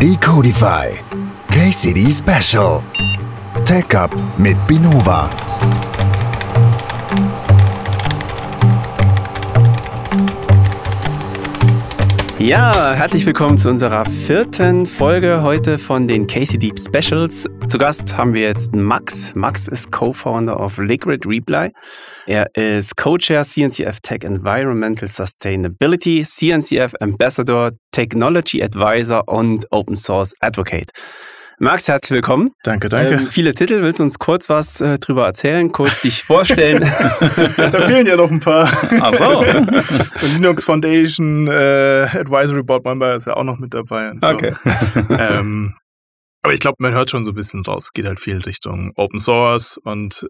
Decodify KCD Special Tech Up mit Binova. Ja, herzlich willkommen zu unserer vierten Folge heute von den Casey Deep Specials. Zu Gast haben wir jetzt Max. Max ist Co-Founder of Liquid Reply. Er ist Co-Chair CNCF Tech Environmental Sustainability, CNCF Ambassador, Technology Advisor und Open Source Advocate. Max, herzlich willkommen. Danke, danke. Ähm, viele Titel. Willst du uns kurz was äh, drüber erzählen? Kurz dich vorstellen? da fehlen ja noch ein paar. Ach so. Linux Foundation, äh, Advisory Board Member ist ja auch noch mit dabei. So. Okay. ähm, aber ich glaube, man hört schon so ein bisschen raus, geht halt viel Richtung Open Source und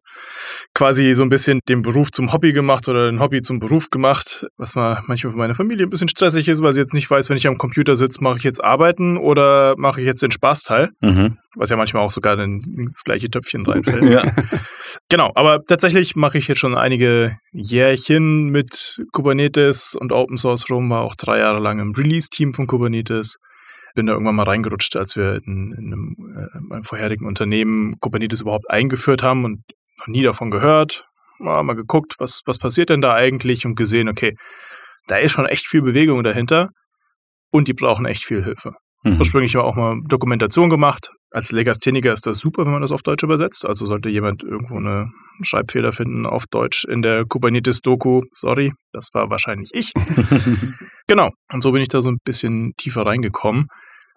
quasi so ein bisschen den Beruf zum Hobby gemacht oder den Hobby zum Beruf gemacht, was mal manchmal für meine Familie ein bisschen stressig ist, weil sie jetzt nicht weiß, wenn ich am Computer sitze, mache ich jetzt Arbeiten oder mache ich jetzt den Spaßteil, mhm. was ja manchmal auch sogar ins gleiche Töpfchen reinfällt. ja. Genau, aber tatsächlich mache ich jetzt schon einige Jährchen mit Kubernetes und Open Source rum, war auch drei Jahre lang im Release-Team von Kubernetes bin da irgendwann mal reingerutscht, als wir in, in einem, äh, meinem vorherigen Unternehmen Kubernetes überhaupt eingeführt haben und noch nie davon gehört. Mal, mal geguckt, was, was passiert denn da eigentlich und gesehen, okay, da ist schon echt viel Bewegung dahinter und die brauchen echt viel Hilfe. Mhm. Ursprünglich war auch mal Dokumentation gemacht. Als Legastheniker ist das super, wenn man das auf Deutsch übersetzt. Also sollte jemand irgendwo eine Schreibfehler finden auf Deutsch in der Kubernetes-Doku, sorry, das war wahrscheinlich ich. genau. Und so bin ich da so ein bisschen tiefer reingekommen.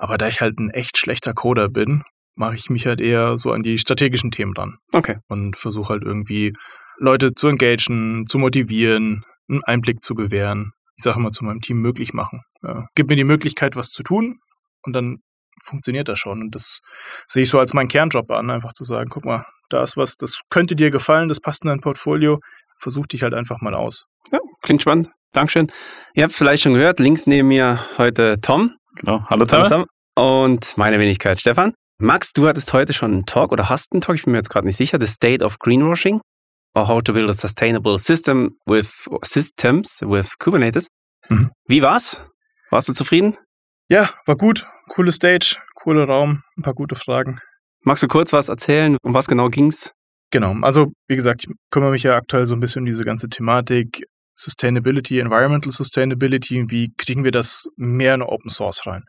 Aber da ich halt ein echt schlechter Coder bin, mache ich mich halt eher so an die strategischen Themen dran. Okay. Und versuche halt irgendwie Leute zu engagieren, zu motivieren, einen Einblick zu gewähren. Ich sage immer zu meinem Team möglich machen. Ja. Gib mir die Möglichkeit, was zu tun und dann funktioniert das schon. Und das sehe ich so als meinen Kernjob an, einfach zu sagen, guck mal, da ist was, das könnte dir gefallen, das passt in dein Portfolio, versuch dich halt einfach mal aus. Ja, klingt spannend. Dankeschön. Ihr habt vielleicht schon gehört, links neben mir heute Tom. Genau. Hallo Tom. Hallo Tom. Und meine Wenigkeit Stefan. Max, du hattest heute schon einen Talk oder hast einen Talk, ich bin mir jetzt gerade nicht sicher, The State of Greenwashing or How to Build a Sustainable System with Systems with Kubernetes. Mhm. Wie war's? Warst du zufrieden? Ja, war gut. Coole Stage, cooler Raum, ein paar gute Fragen. Magst du kurz was erzählen? Um was genau ging's? Genau, also wie gesagt, ich kümmere mich ja aktuell so ein bisschen um diese ganze Thematik Sustainability, Environmental Sustainability. Wie kriegen wir das mehr in Open Source rein?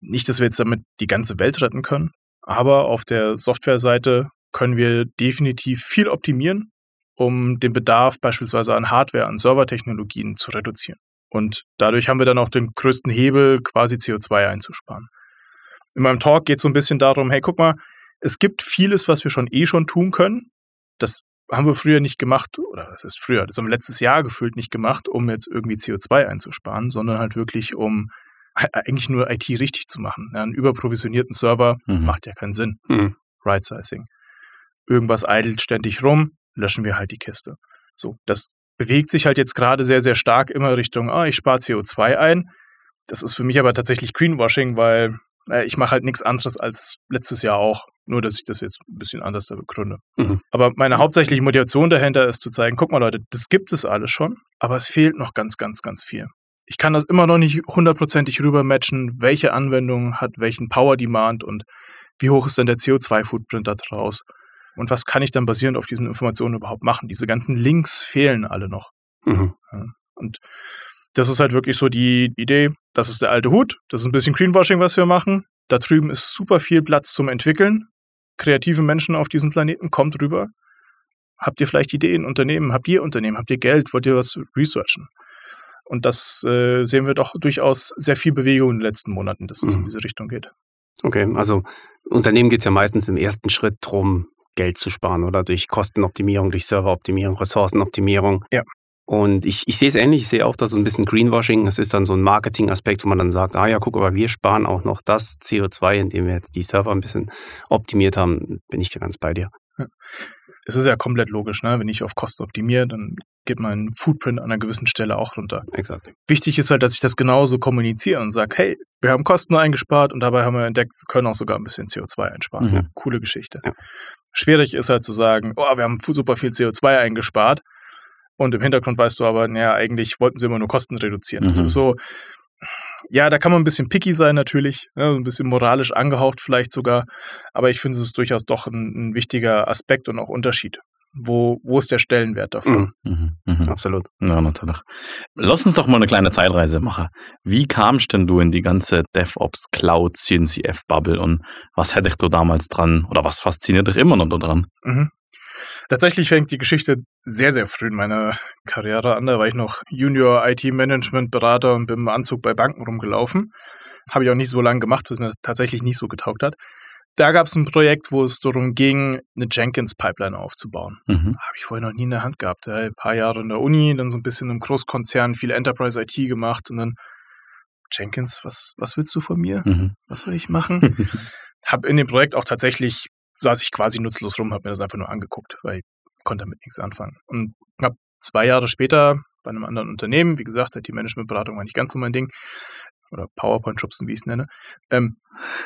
Nicht, dass wir jetzt damit die ganze Welt retten können, aber auf der Softwareseite können wir definitiv viel optimieren, um den Bedarf beispielsweise an Hardware, an Servertechnologien zu reduzieren. Und dadurch haben wir dann auch den größten Hebel, quasi CO2 einzusparen. In meinem Talk geht es so ein bisschen darum, hey, guck mal, es gibt vieles, was wir schon eh schon tun können. Das haben wir früher nicht gemacht, oder das ist früher, das haben wir letztes Jahr gefühlt nicht gemacht, um jetzt irgendwie CO2 einzusparen, sondern halt wirklich, um eigentlich nur IT richtig zu machen. Ja, einen überprovisionierten Server mhm. macht ja keinen Sinn. Mhm. Right-Sizing. Irgendwas eidelt ständig rum, löschen wir halt die Kiste. So, das bewegt sich halt jetzt gerade sehr, sehr stark immer Richtung, ah, ich spare CO2 ein. Das ist für mich aber tatsächlich Greenwashing, weil äh, ich mache halt nichts anderes als letztes Jahr auch. Nur, dass ich das jetzt ein bisschen anders da begründe. Mhm. Aber meine hauptsächliche Motivation dahinter ist zu zeigen, guck mal Leute, das gibt es alles schon, aber es fehlt noch ganz, ganz, ganz viel. Ich kann das immer noch nicht hundertprozentig rübermatchen, welche Anwendung hat welchen Power Demand und wie hoch ist denn der CO2-Footprint da draus und was kann ich dann basierend auf diesen Informationen überhaupt machen. Diese ganzen Links fehlen alle noch. Mhm. Und das ist halt wirklich so die Idee, das ist der alte Hut, das ist ein bisschen Greenwashing, was wir machen. Da drüben ist super viel Platz zum Entwickeln. Kreative Menschen auf diesem Planeten, kommt rüber. Habt ihr vielleicht Ideen, Unternehmen? Habt ihr Unternehmen? Habt ihr Geld? Wollt ihr was researchen? Und das äh, sehen wir doch durchaus sehr viel Bewegung in den letzten Monaten, dass es mhm. in diese Richtung geht. Okay, also Unternehmen geht es ja meistens im ersten Schritt darum, Geld zu sparen oder durch Kostenoptimierung, durch Serveroptimierung, Ressourcenoptimierung. Ja. Und ich, ich sehe es ähnlich, ich sehe auch da so ein bisschen Greenwashing. Das ist dann so ein Marketing-Aspekt, wo man dann sagt, ah ja, guck, aber wir sparen auch noch das CO2, indem wir jetzt die Server ein bisschen optimiert haben. Bin ich da ganz bei dir. Ja. Es ist ja komplett logisch, ne? wenn ich auf Kosten optimiere, dann geht mein Footprint an einer gewissen Stelle auch runter. Exakt. Wichtig ist halt, dass ich das genauso kommuniziere und sage, hey, wir haben Kosten eingespart und dabei haben wir entdeckt, wir können auch sogar ein bisschen CO2 einsparen. Mhm. Coole Geschichte. Ja. Schwierig ist halt zu sagen, oh, wir haben super viel CO2 eingespart, und im Hintergrund weißt du aber, naja, eigentlich wollten sie immer nur Kosten reduzieren. Mhm. Das ist so, ja, da kann man ein bisschen picky sein natürlich, ja, ein bisschen moralisch angehaucht vielleicht sogar, aber ich finde es ist durchaus doch ein, ein wichtiger Aspekt und auch Unterschied. Wo, wo ist der Stellenwert davon? Mhm. Mhm, mhm. Absolut. Ja, natürlich. Lass uns doch mal eine kleine Zeitreise machen. Wie kamst denn du in die ganze DevOps Cloud CNCF Bubble und was hätte ich du damals dran oder was fasziniert dich immer noch daran? Mhm. Tatsächlich fängt die Geschichte sehr, sehr früh in meiner Karriere an. Da war ich noch Junior IT-Management-Berater und bin im Anzug bei Banken rumgelaufen. Habe ich auch nicht so lange gemacht, was mir tatsächlich nicht so getaugt hat. Da gab es ein Projekt, wo es darum ging, eine Jenkins-Pipeline aufzubauen. Mhm. Habe ich vorher noch nie in der Hand gehabt. Ein paar Jahre in der Uni, dann so ein bisschen im Großkonzern, viel Enterprise IT gemacht und dann Jenkins, was, was willst du von mir? Mhm. Was soll ich machen? habe in dem Projekt auch tatsächlich, saß ich quasi nutzlos rum, habe mir das einfach nur angeguckt, weil ich konnte damit nichts anfangen. Und knapp zwei Jahre später bei einem anderen Unternehmen, wie gesagt, die Managementberatung war nicht ganz so mein Ding, oder PowerPoint-Schubsen, wie ich es nenne, ähm,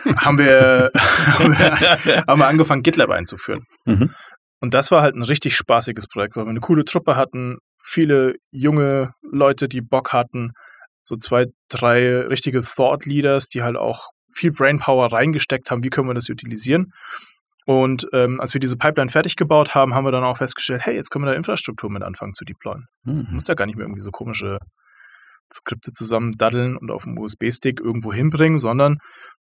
haben, wir, haben, wir, haben wir angefangen, GitLab einzuführen. Mhm. Und das war halt ein richtig spaßiges Projekt, weil wir eine coole Truppe hatten, viele junge Leute, die Bock hatten, so zwei, drei richtige Thought Leaders, die halt auch viel Brainpower reingesteckt haben, wie können wir das utilisieren. Und ähm, als wir diese Pipeline fertig gebaut haben, haben wir dann auch festgestellt, hey, jetzt können wir da Infrastruktur mit anfangen zu deployen. Mhm. musst ja gar nicht mehr irgendwie so komische Skripte zusammen daddeln und auf dem USB-Stick irgendwo hinbringen, sondern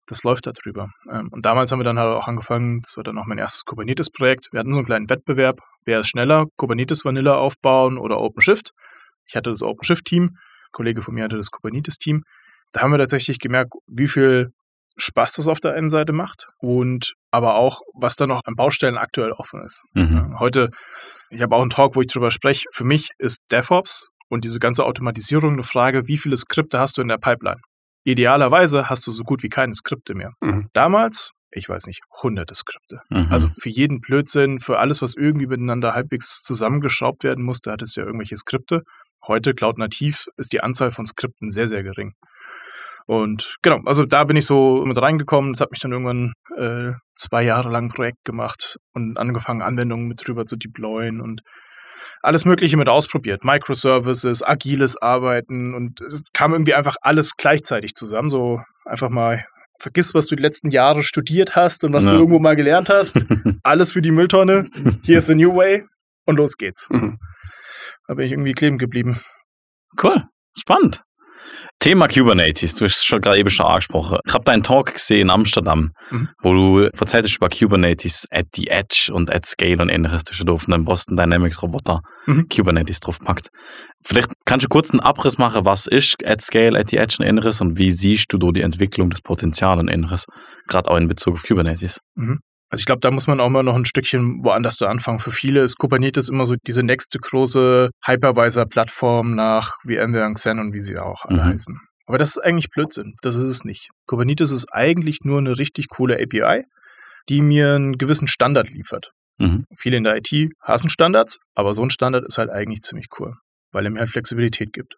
das läuft da drüber. Ähm, und damals haben wir dann halt auch angefangen, das war dann auch mein erstes Kubernetes-Projekt. Wir hatten so einen kleinen Wettbewerb, wer ist schneller, Kubernetes Vanilla aufbauen oder OpenShift. Ich hatte das OpenShift-Team, ein Kollege von mir hatte das Kubernetes-Team. Da haben wir tatsächlich gemerkt, wie viel Spaß das auf der einen Seite macht und aber auch, was da noch an Baustellen aktuell offen ist. Mhm. Ja, Heute, ich habe auch einen Talk, wo ich drüber spreche. Für mich ist DevOps und diese ganze Automatisierung eine Frage, wie viele Skripte hast du in der Pipeline? Idealerweise hast du so gut wie keine Skripte mehr. Mhm. Damals, ich weiß nicht, hunderte Skripte. Mhm. Also für jeden Blödsinn, für alles, was irgendwie miteinander halbwegs zusammengeschraubt werden musste, hattest du ja irgendwelche Skripte. Heute, Cloud Nativ, ist die Anzahl von Skripten sehr, sehr gering. Und genau, also da bin ich so mit reingekommen. Das hat mich dann irgendwann äh, zwei Jahre lang Projekt gemacht und angefangen, Anwendungen mit drüber zu deployen und alles Mögliche mit ausprobiert. Microservices, agiles Arbeiten und es kam irgendwie einfach alles gleichzeitig zusammen. So einfach mal, vergiss, was du die letzten Jahre studiert hast und was Ja. du irgendwo mal gelernt hast. Alles für die Mülltonne. Hier ist the new way und los geht's. Mhm. Da bin ich irgendwie kleben geblieben. Cool, spannend. Thema Kubernetes, du hast es schon gerade eben schon angesprochen. Ich habe deinen Talk gesehen in Amsterdam, Mhm. wo du erzählt hast über Kubernetes at the Edge und at Scale und ähnliches. Du hast da auf einen Boston Dynamics Roboter Mhm. Kubernetes draufgepackt. Vielleicht kannst du kurz einen Abriss machen, was ist at Scale, at the Edge und ähnliches und wie siehst du da die Entwicklung des Potenzials und ähnliches, gerade auch in Bezug auf Kubernetes. Also ich glaube, da muss man auch mal noch ein Stückchen woanders da anfangen. Für viele ist Kubernetes immer so diese nächste große Hypervisor-Plattform nach VMware und Xen und wie sie auch alle Mhm. heißen. Aber das ist eigentlich Blödsinn. Das ist es nicht. Kubernetes ist eigentlich nur eine richtig coole API, die mir einen gewissen Standard liefert. Mhm. Viele in der IT hassen Standards, aber so ein Standard ist halt eigentlich ziemlich cool, weil er mir halt Flexibilität gibt.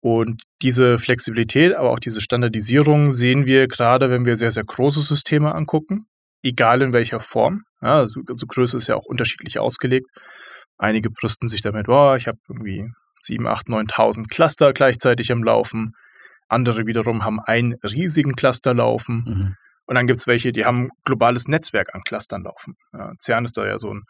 Und diese Flexibilität, aber auch diese Standardisierung sehen wir gerade, wenn wir sehr, sehr große Systeme angucken, egal in welcher Form. Ja, also, also Größe ist ja auch unterschiedlich ausgelegt. Einige brüsten sich damit, boah, ich habe irgendwie 7, 8, 9.000 Cluster gleichzeitig am Laufen. Andere wiederum haben einen riesigen Cluster laufen. Mhm. Und dann gibt es welche, die haben ein globales Netzwerk an Clustern laufen. Ja, CERN ist da ja so ein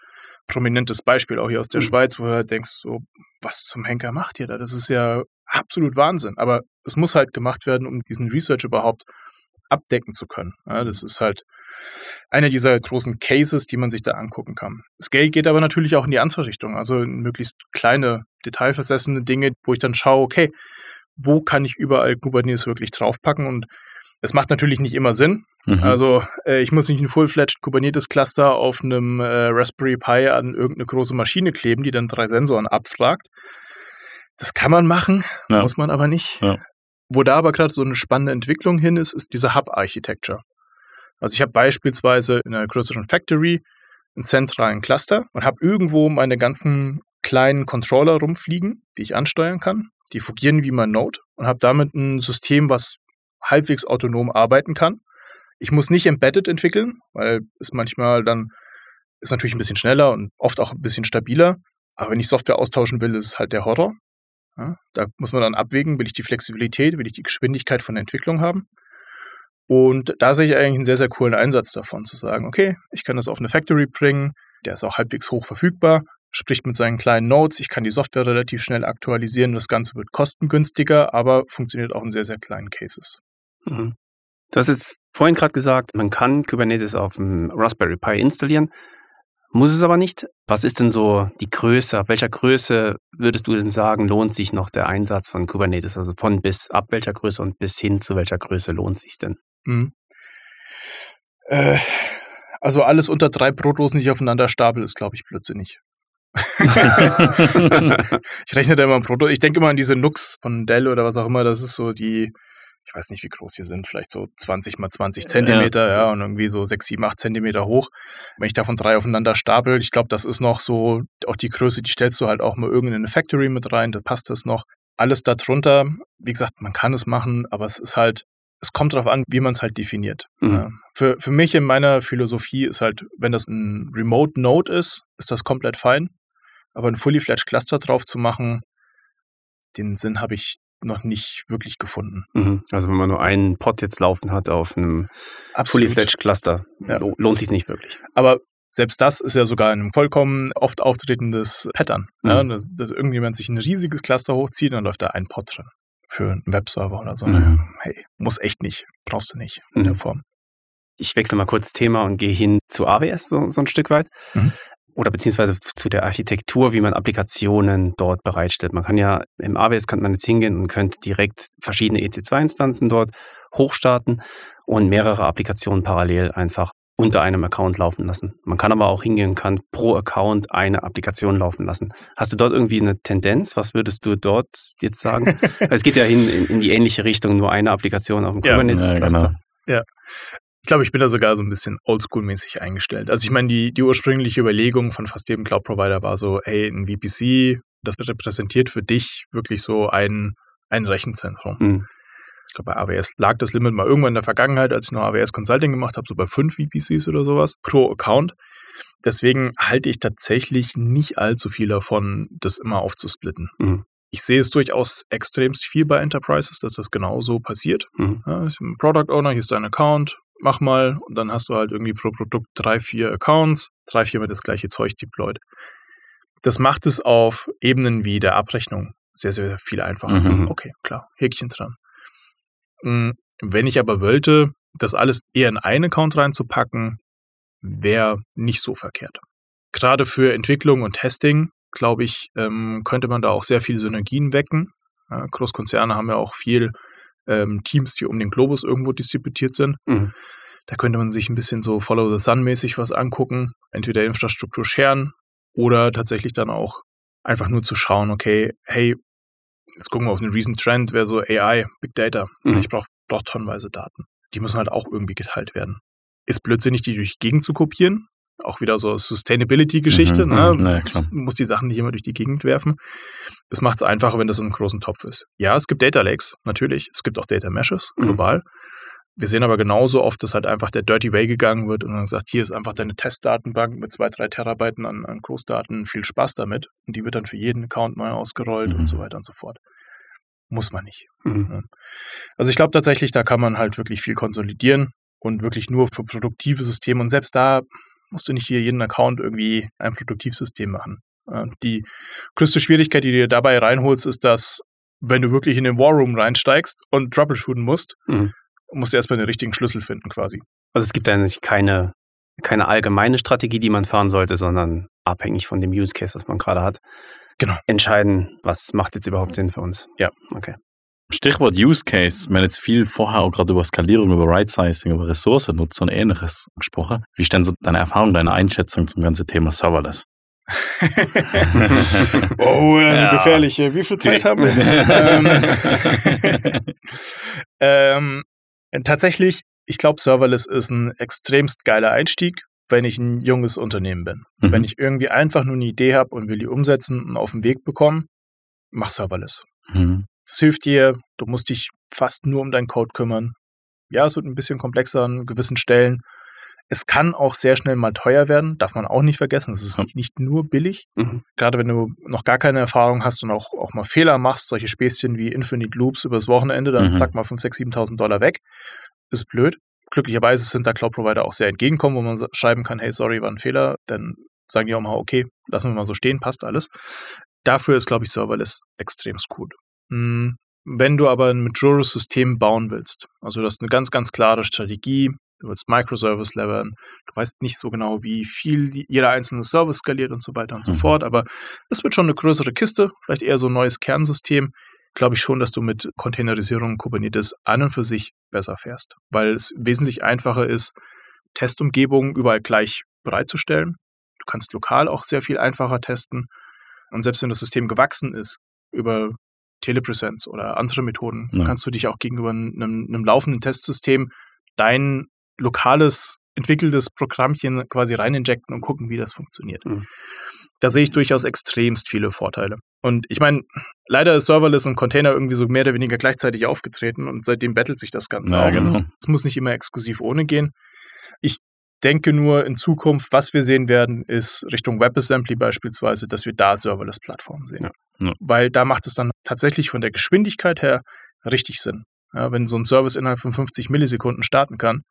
prominentes Beispiel, auch hier aus der Mhm. Schweiz, wo du halt denkst, so, was zum Henker macht ihr da? Das ist ja absolut Wahnsinn. Aber es muss halt gemacht werden, um diesen Research überhaupt abdecken zu können. Ja, das ist halt einer dieser großen Cases, die man sich da angucken kann. Scale geht aber natürlich auch in die andere Richtung. Also möglichst kleine, detailversessene Dinge, wo ich dann schaue, okay, wo kann ich überall Kubernetes wirklich draufpacken? Und es macht natürlich nicht immer Sinn. Mhm. Also äh, ich muss nicht ein full-fledged Kubernetes-Cluster auf einem äh, Raspberry Pi an irgendeine große Maschine kleben, die dann drei Sensoren abfragt. Das kann man machen, Ja. muss man aber nicht. Ja. Wo da aber gerade so eine spannende Entwicklung hin ist, ist diese Hub-Architecture. Also ich habe beispielsweise in einer größeren Factory einen zentralen Cluster und habe irgendwo meine ganzen kleinen Controller rumfliegen, die ich ansteuern kann. Die fungieren wie mein Node und habe damit ein System, was halbwegs autonom arbeiten kann. Ich muss nicht embedded entwickeln, weil es manchmal dann ist natürlich ein bisschen schneller und oft auch ein bisschen stabiler. Aber wenn ich Software austauschen will, ist es halt der Horror. Ja, da muss man dann abwägen, will ich die Flexibilität, will ich die Geschwindigkeit von der Entwicklung haben. Und da sehe ich eigentlich einen sehr, sehr coolen Einsatz davon, zu sagen, okay, ich kann das auf eine Factory bringen, der ist auch halbwegs hoch verfügbar, spricht mit seinen kleinen Nodes, ich kann die Software relativ schnell aktualisieren, das Ganze wird kostengünstiger, aber funktioniert auch in sehr, sehr kleinen Cases. Mhm. Du hast jetzt vorhin gerade gesagt, man kann Kubernetes auf dem Raspberry Pi installieren, muss es aber nicht. Was ist denn so die Größe? Ab welcher Größe würdest du denn sagen, lohnt sich noch der Einsatz von Kubernetes? Also von bis ab welcher Größe und bis hin zu welcher Größe lohnt sich denn? Mhm. Äh, also alles unter drei Brotdosen, die ich aufeinander stapel, ist, glaube ich, blödsinnig. ich rechne da immer ein Proto. Ich denke immer an diese Nux von Dell oder was auch immer. Das ist so die, ich weiß nicht, wie groß die sind, vielleicht so 20 mal 20 Zentimeter, ja, ja und irgendwie so 6, 7, 8 Zentimeter hoch. Wenn ich davon drei aufeinander stapel, ich glaube, das ist noch so, auch die Größe, die stellst du halt auch mal irgendeine Factory mit rein, da passt das noch. Alles darunter, wie gesagt, man kann es machen, aber es ist halt, es kommt darauf an, wie man es halt definiert. Mhm. Ja. Für, für mich in meiner Philosophie ist halt, wenn das ein Remote Node ist, ist das komplett fein. Aber ein Fully Fledged Cluster drauf zu machen, den Sinn habe ich noch nicht wirklich gefunden. Mhm. Also wenn man nur einen Pod jetzt laufen hat auf einem Fully Fledged Cluster, Ja. lo- lohnt sich nicht wirklich. Aber selbst das ist ja sogar ein vollkommen oft auftretendes Pattern. Ja, Mhm. dass, dass irgendjemand sich ein riesiges Cluster hochzieht und dann läuft da ein Pod drin. Für einen Webserver oder so. Mhm. Hey, muss echt nicht. Brauchst du nicht in Mhm. der Form. Ich wechsle mal kurz das Thema und gehe hin zu AWS so, so ein Stück weit. Mhm. Oder beziehungsweise zu der Architektur, wie man Applikationen dort bereitstellt. Man kann ja, im AWS kann man jetzt hingehen und könnte direkt verschiedene EC2-Instanzen dort hochstarten und mehrere Applikationen parallel einfach unter einem Account laufen lassen. Man kann aber auch hingehen und kann pro Account eine Applikation laufen lassen. Hast du dort irgendwie eine Tendenz? Was würdest du dort jetzt sagen? Weil es geht ja hin in, in die ähnliche Richtung, nur eine Applikation auf dem Ja, Kubernetes-Cluster. genau. Ich glaube, ich bin da sogar so ein bisschen oldschool-mäßig eingestellt. Also ich meine, die, die ursprüngliche Überlegung von fast jedem Cloud-Provider war so, hey, ein VPC, das repräsentiert für dich wirklich so ein, ein Rechenzentrum. Mhm. Ich glaube, bei AWS lag das Limit mal irgendwann in der Vergangenheit, als ich noch AWS Consulting gemacht habe, so bei fünf VPCs oder sowas pro Account. Deswegen halte ich tatsächlich nicht allzu viel davon, das immer aufzusplitten. Mhm. Ich sehe es durchaus extremst viel bei Enterprises, dass das genauso passiert. Mhm. Ja, Product Owner, hier ist dein Account, mach mal und dann hast du halt irgendwie pro Produkt drei, vier Accounts, drei, viermal das gleiche Zeug deployed. Das macht es auf Ebenen wie der Abrechnung sehr, sehr viel einfacher. Mhm. Okay, klar, Häkchen dran. Mm, Wenn ich aber wollte, das alles eher in einen Account reinzupacken, wäre nicht so verkehrt. Gerade für Entwicklung und Testing, glaube ich, ähm, könnte man da auch sehr viele Synergien wecken. Großkonzerne haben ja auch viel ähm, Teams, die um den Globus irgendwo distributiert sind. Mhm. Da könnte man sich ein bisschen so Follow the Sun-mäßig was angucken. Entweder Infrastruktur scheren oder tatsächlich dann auch einfach nur zu schauen, okay, hey, jetzt gucken wir auf einen recent Trend, wäre so AI, Big Data. Mhm. Ich brauche brauch tonnenweise Daten. Die müssen halt auch irgendwie geteilt werden. Ist blödsinnig, die durch die Gegend zu kopieren. Auch wieder so Sustainability-Geschichte. Mhm, ne? mhm, ja, Es klar. muss die Sachen nicht immer durch die Gegend werfen. Es macht es einfacher, wenn das in einem großen Topf ist. Ja, es gibt Data Lakes, natürlich. Es gibt auch Data Meshes, Mhm. global. Wir sehen aber genauso oft, dass halt einfach der Dirty Way gegangen wird und dann sagt, hier ist einfach deine Testdatenbank mit zwei, drei Terabyten an, an Großdaten, viel Spaß damit. Und die wird dann für jeden Account neu ausgerollt Mhm. und so weiter und so fort. Muss man nicht. Mhm. Also ich glaube tatsächlich, da kann man halt wirklich viel konsolidieren und wirklich nur für produktive Systeme. Und selbst da musst du nicht hier jeden Account irgendwie ein Produktivsystem machen. Äh, Die größte Schwierigkeit, die du dir dabei reinholst, ist, dass wenn du wirklich in den War Room reinsteigst und troubleshooten musst, Mhm. musst du erstmal den richtigen Schlüssel finden quasi. Also es gibt eigentlich keine, keine allgemeine Strategie, die man fahren sollte, sondern abhängig von dem Use Case, was man gerade hat. Genau. Entscheiden, was macht jetzt überhaupt Sinn für uns. Ja. Okay. Stichwort Use Case. Wir haben jetzt viel vorher auch gerade über Skalierung, über Right-Sizing, über Ressourcennutzung und ähnliches gesprochen. Wie ist denn so deine Erfahrung, deine Einschätzung zum ganzen Thema Serverless? oh, äh, Ja. gefährlich. Wie viel Zeit haben wir? ähm, ähm, tatsächlich, ich glaube, Serverless ist ein extremst geiler Einstieg, wenn ich ein junges Unternehmen bin. Mhm. Wenn ich irgendwie einfach nur eine Idee habe und will die umsetzen und auf den Weg bekommen, mach Serverless. Mhm. Das hilft dir, du musst dich fast nur um deinen Code kümmern. Ja, es wird ein bisschen komplexer an gewissen Stellen, Es kann auch sehr schnell mal teuer werden, darf man auch nicht vergessen. Es ist Ja. nicht nur billig. Mhm. Gerade wenn du noch gar keine Erfahrung hast und auch, auch mal Fehler machst, solche Späßchen wie Infinite Loops übers Wochenende, dann Mhm. zack mal 5.000, 6.000, 7.000 Dollar weg. Ist blöd. Glücklicherweise sind da Cloud-Provider auch sehr entgegenkommen, wo man schreiben kann, hey, sorry, war ein Fehler. Dann sagen die auch mal, okay, lassen wir mal so stehen, passt alles. Dafür ist, glaube ich, Serverless extrem gut. Hm, Wenn du aber ein Mature-System bauen willst, also du hast eine ganz, ganz klare Strategie, du willst Microservice levern, du weißt nicht so genau, wie viel jeder einzelne Service skaliert und so weiter und so Mhm. fort, aber es wird schon eine größere Kiste, vielleicht eher so ein neues Kernsystem, glaube ich schon, dass du mit Containerisierung und Kubernetes an und für sich besser fährst, weil es wesentlich einfacher ist, Testumgebungen überall gleich bereitzustellen. Du kannst lokal auch sehr viel einfacher testen. Und selbst wenn das System gewachsen ist über Telepresence oder andere Methoden, Ja. kannst du dich auch gegenüber einem, einem laufenden Testsystem dein lokales entwickeltes Programmchen quasi reininjecten und gucken, wie das funktioniert. Mhm. Da sehe ich durchaus extremst viele Vorteile. Und ich meine, leider ist Serverless und Container irgendwie so mehr oder weniger gleichzeitig aufgetreten und seitdem bettelt sich das Ganze Ja, auch. genau. Es muss nicht immer exklusiv ohne gehen. Ich denke nur in Zukunft, was wir sehen werden, ist Richtung WebAssembly beispielsweise, dass wir da Serverless-Plattformen sehen. Ja. Ja. Weil da macht es dann tatsächlich von der Geschwindigkeit her richtig Sinn. Ja, wenn so ein Service innerhalb von 50 Millisekunden starten kann,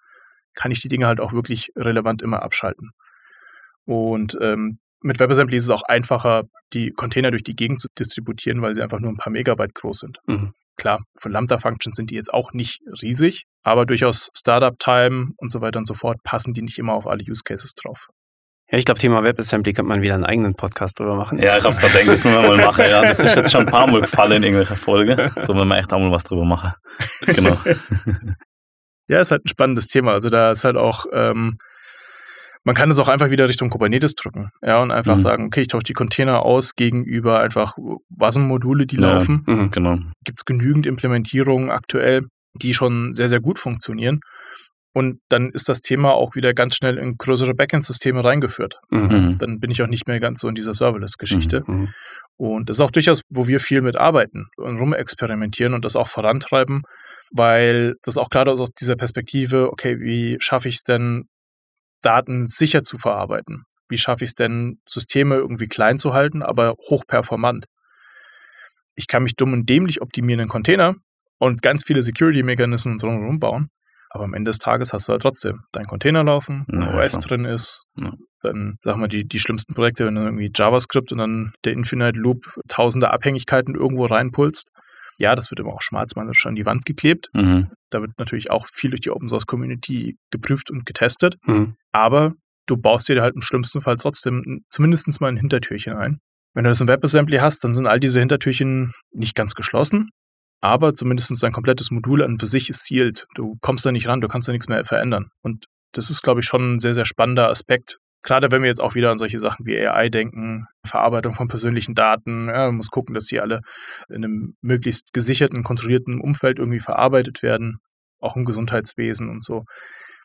kann ich die Dinge halt auch wirklich relevant immer abschalten. Und ähm, mit WebAssembly ist es auch einfacher, die Container durch die Gegend zu distributieren, weil sie einfach nur ein paar Megabyte groß sind. Mhm. Klar, von Lambda-Functions sind die jetzt auch nicht riesig, aber durchaus Startup-Time und so weiter und so fort passen die nicht immer auf alle Use Cases drauf. Ja, ich glaube, Thema WebAssembly könnte man wieder einen eigenen Podcast drüber machen. Ja, ich hab's gerade gedacht, das müssen wir mal machen. Ja, das ist jetzt schon ein paar Mal gefallen in irgendwelchen Folgen. Da müssen wir echt auch mal was drüber machen. Genau. Ja, ist halt ein spannendes Thema. Also da ist halt auch, ähm, man kann es auch einfach wieder Richtung Kubernetes drücken. Ja, und einfach Mhm. sagen, okay, ich tausche die Container aus gegenüber einfach WASM-Module, die Ja. laufen. Mhm. Genau. Gibt es genügend Implementierungen aktuell, die schon sehr, sehr gut funktionieren. Und dann ist das Thema auch wieder ganz schnell in größere Backend-Systeme reingeführt. Mhm. Mhm. Dann bin ich auch nicht mehr ganz so in dieser Serverless-Geschichte. Mhm. Und das ist auch durchaus, wo wir viel mit arbeiten und rumexperimentieren und das auch vorantreiben, weil das auch gerade aus dieser Perspektive, okay, wie schaffe ich es denn, Daten sicher zu verarbeiten? Wie schaffe ich es denn, Systeme irgendwie klein zu halten, aber hochperformant? Ich kann mich dumm und dämlich optimieren in Container und ganz viele Security-Mechanismen drumherum bauen. Aber am Ende des Tages hast du halt trotzdem deinen Container laufen, Ja, OS klar. drin ist. Ja. Dann, sag mal, die, die schlimmsten Projekte, wenn du irgendwie JavaScript und dann der Infinite Loop tausende Abhängigkeiten irgendwo reinpulst. Ja, das wird immer auch schmalzmannerisch an die Wand geklebt. Mhm. Da wird natürlich auch viel durch die Open Source Community geprüft und getestet. Mhm. Aber du baust dir halt im schlimmsten Fall trotzdem zumindest mal ein Hintertürchen ein. Wenn du das im WebAssembly hast, dann sind all diese Hintertürchen nicht ganz geschlossen, aber zumindest dein komplettes Modul an für sich ist sealed. Du kommst da nicht ran, du kannst da nichts mehr verändern. Und das ist, glaube ich, schon ein sehr, sehr spannender Aspekt. Gerade wenn wir jetzt auch wieder an solche Sachen wie AI denken, Verarbeitung von persönlichen Daten, ja, man muss gucken, dass die alle in einem möglichst gesicherten, kontrollierten Umfeld irgendwie verarbeitet werden, auch im Gesundheitswesen und so.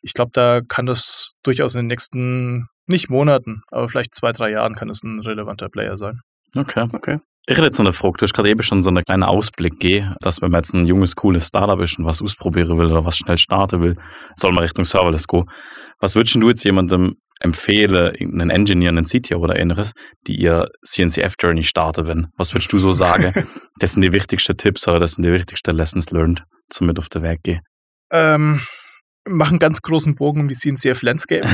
Ich glaube, da kann das durchaus in den nächsten, nicht Monaten, aber vielleicht zwei, drei Jahren kann es ein relevanter Player sein. Okay. Okay. Ich hätte jetzt noch eine Frage. Du hast gerade eben schon so einen kleinen Ausblick gegeben, dass wenn man jetzt ein junges, cooles Startup ist und was ausprobieren will oder was schnell starten will, soll man Richtung Serverless gehen. Was würdest du jetzt jemandem empfehlen, einen Engineer, einen CTO oder ähnliches, die ihr CNCF-Journey starten? Was würdest du so sagen? das sind die wichtigsten Tipps oder das sind die wichtigsten Lessons learned, zum mit auf den Weg gehen? Ähm, mach einen ganz großen Bogen um die CNCF Landscape.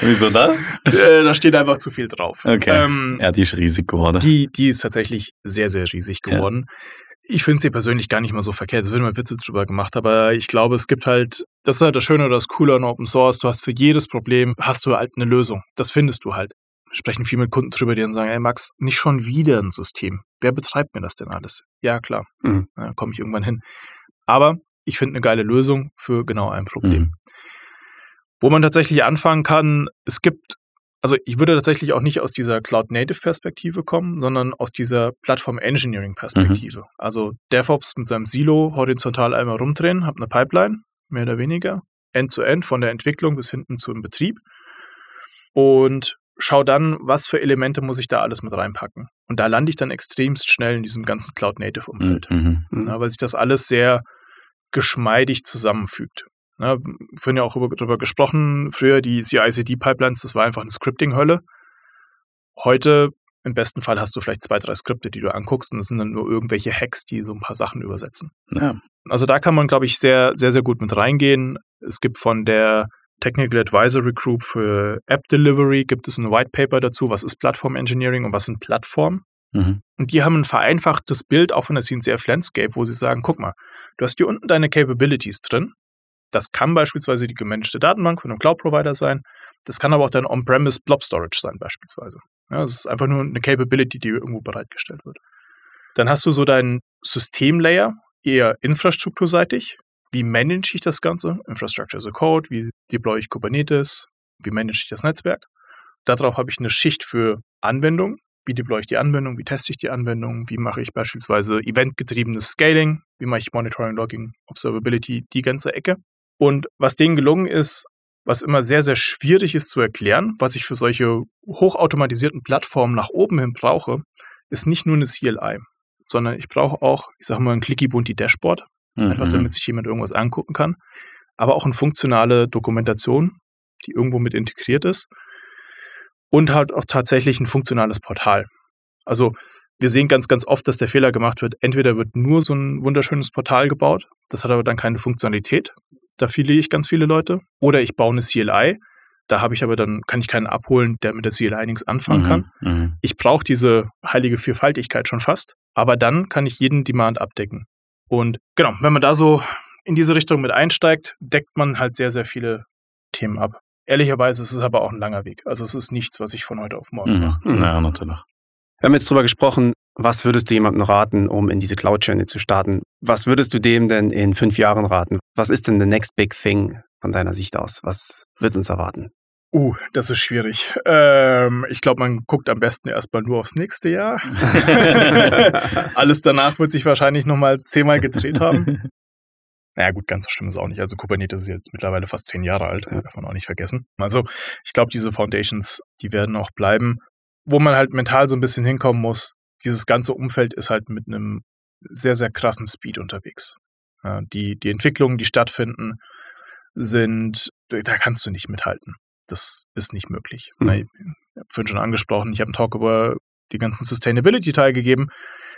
Wieso das? äh, da steht einfach zu viel drauf. Okay. Ähm, Ja, die ist riesig geworden. die, die ist tatsächlich sehr, sehr riesig Ja. Ich finde sie persönlich gar nicht mal so verkehrt. Es wird immer Witze drüber gemacht, aber ich glaube, es gibt halt, das ist halt das Schöne oder das Coole an Open Source. Du hast für jedes Problem, hast du halt eine Lösung. Das findest du halt. Wir sprechen viel mit Kunden drüber, die dann sagen, ey Max, nicht schon wieder ein System. Wer betreibt mir das denn alles? Ja, klar. Mhm. Da komme ich irgendwann hin. Aber ich finde eine geile Lösung für genau ein Problem. Mhm. Wo man tatsächlich anfangen kann, es gibt, also ich würde tatsächlich auch nicht aus dieser Cloud-Native-Perspektive kommen, sondern aus dieser Plattform-Engineering-Perspektive. Also DevOps mit seinem Silo horizontal einmal rumdrehen, habe eine Pipeline, mehr oder weniger, end-to-end, von der Entwicklung bis hinten zum Betrieb. Und schau dann, was für Elemente muss ich da alles mit reinpacken. Und da lande ich dann extremst schnell in diesem ganzen Cloud-Native-Umfeld Mhm. Mhm. ja, weil sich das alles sehr geschmeidig zusammenfügt. Ja, vorhin ja auch darüber gesprochen, früher die CI-CD-Pipelines, das war einfach eine Scripting-Hölle. Heute, im besten Fall, hast du vielleicht zwei, drei Skripte, die du anguckst und das sind dann nur irgendwelche Hacks, die so ein paar Sachen übersetzen. Ja. Also da kann man, glaube ich, sehr, sehr, sehr gut mit reingehen. Es gibt von der Technical Advisory Group für App Delivery gibt es ein White Paper dazu, was ist Plattform Engineering und was sind Plattformen. Mhm. Und die haben ein vereinfachtes Bild auch von der CNCF Landscape, wo sie sagen, guck mal, du hast hier unten deine Capabilities drin. Das kann beispielsweise die gemanagte Datenbank von einem Cloud-Provider sein. Das kann aber auch dein On-Premise Blob Storage sein beispielsweise. Ja, das ist einfach nur eine Capability, die irgendwo bereitgestellt wird. Dann hast du so deinen Systemlayer, eher infrastrukturseitig. Wie manage ich das Ganze? Infrastructure as a Code, wie deploy ich Kubernetes, wie manage ich das Netzwerk? Darauf habe ich eine Schicht für Anwendung. Wie deploy ich die Anwendung? Wie teste ich die Anwendung? Wie mache ich beispielsweise eventgetriebenes Scaling? Wie mache ich Monitoring, Logging, Observability, die ganze Ecke? Und was denen gelungen ist, was immer sehr, sehr schwierig ist zu erklären, was ich für solche hochautomatisierten Plattformen nach oben hin brauche, ist nicht nur eine CLI, sondern ich brauche auch, ich sage mal, ein Clicky Bunti Dashboard, einfach Mhm. damit sich jemand irgendwas angucken kann, aber auch eine funktionale Dokumentation, die irgendwo mit integriert ist und halt auch tatsächlich ein funktionales Portal. Also wir sehen ganz, ganz oft, dass der Fehler gemacht wird, entweder wird nur so ein wunderschönes Portal gebaut, das hat aber dann keine Funktionalität, da verliere ich ganz viele Leute, oder ich baue eine CLI, da habe ich aber dann, kann ich keinen abholen, der mit der CLI nichts anfangen kann. Mhm. Mhm. Ich brauche diese heilige Vierfaltigkeit schon fast, aber dann kann ich jeden Demand abdecken. Und genau, wenn man da so in diese Richtung mit einsteigt, deckt man halt sehr, sehr viele Themen ab. Ehrlicherweise ist es aber auch ein langer Weg. Also es ist nichts, was ich von heute auf morgen Mhm. mache. Mhm. Ja, natürlich. Wir haben jetzt drüber gesprochen, was würdest du jemandem raten, um in diese Cloud-Journey zu starten? Was würdest du dem denn in fünf Jahren raten? Was ist denn the next big thing von deiner Sicht aus? Was wird uns erwarten? Uh, das ist schwierig. Ähm, ich glaube, man guckt am besten erstmal nur aufs nächste Jahr. Alles danach wird sich wahrscheinlich nochmal zehnmal gedreht haben. Naja, gut, ganz so schlimm ist es auch nicht. Also Kubernetes ist jetzt mittlerweile fast zehn Jahre alt, Ja. darf man auch nicht vergessen. Also ich glaube, diese Foundations, die werden auch bleiben. Wo man halt mental so ein bisschen hinkommen muss, dieses ganze Umfeld ist halt mit einem sehr, sehr krassen Speed unterwegs. Ja, die, die Entwicklungen, die stattfinden, sind, da kannst du nicht mithalten. Das ist nicht möglich. Mhm. Ich habe vorhin schon angesprochen, ich habe einen Talk über die ganzen Sustainability-Teil gegeben.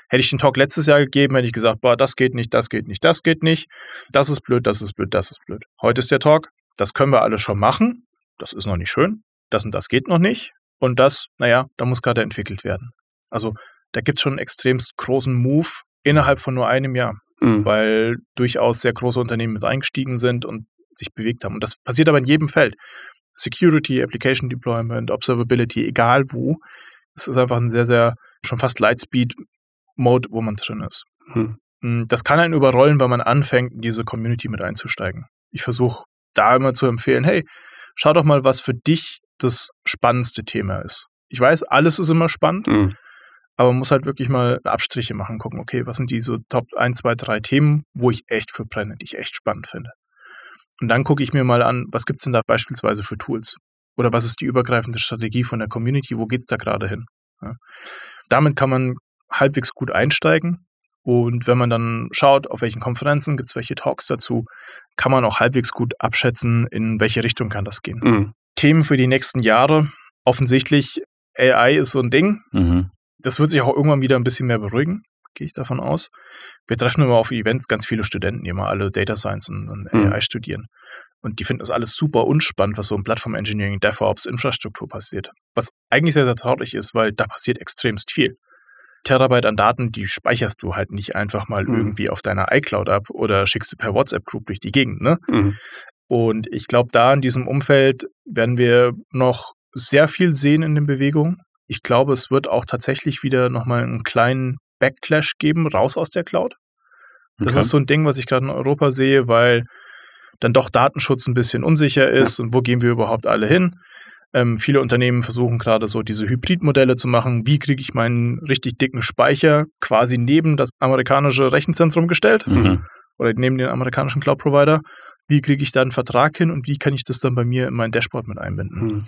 Hätte ich den Talk letztes Jahr gegeben, hätte ich gesagt, boah, das geht nicht, das geht nicht, das geht nicht, das ist blöd, das ist blöd, das ist blöd. Heute ist der Talk, das können wir alles schon machen, das ist noch nicht schön, das und das geht noch nicht und das, naja, da muss gerade entwickelt werden. Also da gibt es schon einen extremst großen Move innerhalb von nur einem Jahr, Mhm. weil durchaus sehr große Unternehmen mit eingestiegen sind und sich bewegt haben. Und das passiert aber in jedem Feld. Security, Application Deployment, Observability, egal wo. Es ist einfach ein sehr, sehr, schon fast Lightspeed-Mode, wo man drin ist. Mhm. Mm, Das kann einen überrollen, wenn man anfängt, in diese Community mit einzusteigen. Ich versuche da immer zu empfehlen, hey, schau doch mal, was für dich das spannendste Thema ist. Ich weiß, alles ist immer spannend, Mhm. Aber man muss halt wirklich mal Abstriche machen, gucken, okay, was sind die so Top 1, 2, 3 Themen, wo ich echt für brenne, die ich echt spannend finde. Und dann gucke ich mir mal an, was gibt es denn da beispielsweise für Tools? Oder was ist die übergreifende Strategie von der Community? Wo geht es da gerade hin? Ja. Damit kann man halbwegs gut einsteigen. Und wenn man dann schaut, auf welchen Konferenzen gibt es welche Talks dazu, kann man auch halbwegs gut abschätzen, in welche Richtung kann das gehen. Mhm. Themen für die nächsten Jahre. Offensichtlich, AI ist so ein Ding. Mhm. Das wird sich auch irgendwann wieder ein bisschen mehr beruhigen, gehe ich davon aus. Wir treffen immer auf Events ganz viele Studenten, die immer alle Data Science und, und Mhm. AI studieren. Und die finden das alles super unspannend, was so im Plattform Engineering, DevOps, Infrastruktur passiert. Was eigentlich sehr, sehr traurig ist, weil da passiert extremst viel. Terabyte an Daten, die speicherst du halt nicht einfach mal Mhm. irgendwie auf deiner iCloud ab oder schickst du per WhatsApp-Group durch die Gegend, ne? Mhm. Und ich glaube, da in diesem Umfeld werden wir noch sehr viel sehen in den Bewegungen. Ich glaube, es wird auch tatsächlich wieder nochmal einen kleinen Backlash geben, raus aus der Cloud. Das Okay. ist so ein Ding, was ich gerade in Europa sehe, weil dann doch Datenschutz ein bisschen unsicher ist und wo gehen wir überhaupt alle hin? Ähm, viele Unternehmen versuchen gerade so diese Hybridmodelle zu machen. Wie kriege ich meinen richtig dicken Speicher quasi neben das amerikanische Rechenzentrum gestellt Mhm. oder neben den amerikanischen Cloud-Provider? Wie kriege ich da einen Vertrag hin und wie kann ich das dann bei mir in mein Dashboard mit einbinden? Mhm.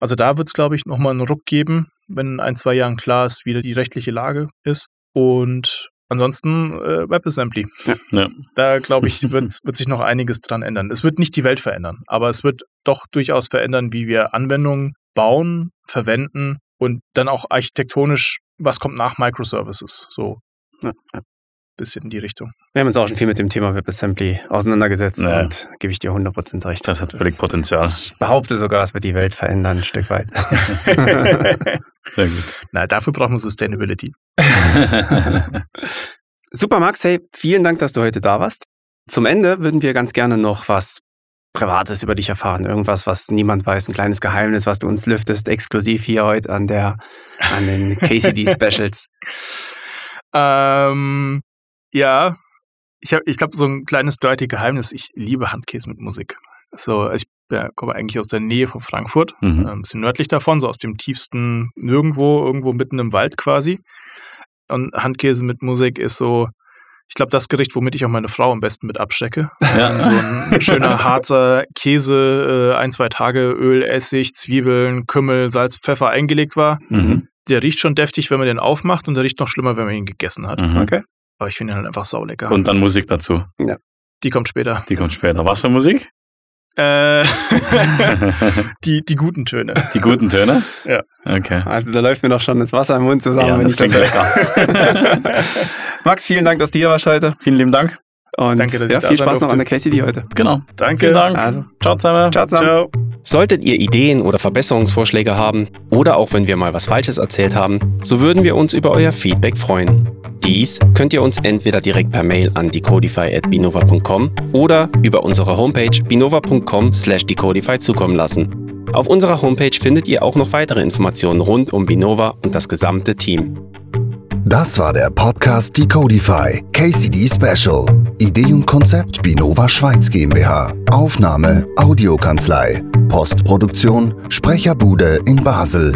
Also da wird es, glaube ich, nochmal einen Ruck geben, wenn in ein, zwei Jahren klar ist, wie die rechtliche Lage ist. Und ansonsten äh, WebAssembly. Ja. Da glaube ich, wird, wird sich noch einiges dran ändern. Es wird nicht die Welt verändern, aber es wird doch durchaus verändern, wie wir Anwendungen bauen, verwenden und dann auch architektonisch, was kommt nach Microservices. So Ja, ja. Bisschen in die Richtung. Wir haben uns auch schon viel mit dem Thema WebAssembly auseinandergesetzt Ja. und gebe ich dir 100% recht. Das hat völlig Potenzial. Ich behaupte sogar, es wird die Welt verändern, ein Stück weit. Sehr gut. Na, dafür braucht man Sustainability. Super, Max, hey, vielen Dank, dass du heute da warst. Zum Ende würden wir ganz gerne noch was Privates über dich erfahren. Irgendwas, was niemand weiß, ein kleines Geheimnis, was du uns lüftest, exklusiv hier heute an der, an den KCD Specials. Ähm, ja, ich, ich glaube, so ein kleines dirty Geheimnis. Ich liebe Handkäse mit Musik. So, also ich ja, komme eigentlich aus der Nähe von Frankfurt, Mhm. äh, ein bisschen nördlich davon, so aus dem tiefsten Nirgendwo, irgendwo mitten im Wald quasi. Und Handkäse mit Musik ist so, ich glaube, das Gericht, womit ich auch meine Frau am besten mit abstecke. Ja. So ein schöner Harzer Käse, äh, ein, zwei Tage Öl, Essig, Zwiebeln, Kümmel, Salz, Pfeffer eingelegt war. Mhm. Der riecht schon deftig, wenn man den aufmacht und der riecht noch schlimmer, wenn man ihn gegessen hat. Mhm. Okay. Aber ich finde ihn halt einfach saulecker. Und dann Musik dazu. die kommt später. Die kommt später. Was für Musik? Äh, die, die guten Töne. Die guten Töne? Ja. Okay. Also da läuft mir doch schon das Wasser im Mund zusammen, Ja, wenn das ich das klingt höre. Max, vielen Dank, dass du hier warst heute. Vielen lieben Dank. Und Danke, dass ich ja, da viel Spaß noch an der KCD heute. Genau. Danke. Vielen Dank. Also. Ciao zusammen. Ciao zusammen. Ciao. Solltet ihr Ideen oder Verbesserungsvorschläge haben oder auch wenn wir mal was Falsches erzählt haben, so würden wir uns über euer Feedback freuen. Dies könnt ihr uns entweder direkt per Mail an decodify.binova.com oder über unsere Homepage binova.com/decodify zukommen lassen. Auf unserer Homepage findet ihr auch noch weitere Informationen rund um Binova und das gesamte Team. Das war der Podcast Decodify KCD Special. Idee und Konzept Binova Schweiz GmbH. Aufnahme Audiokanzlei. Postproduktion Sprecherbude in Basel.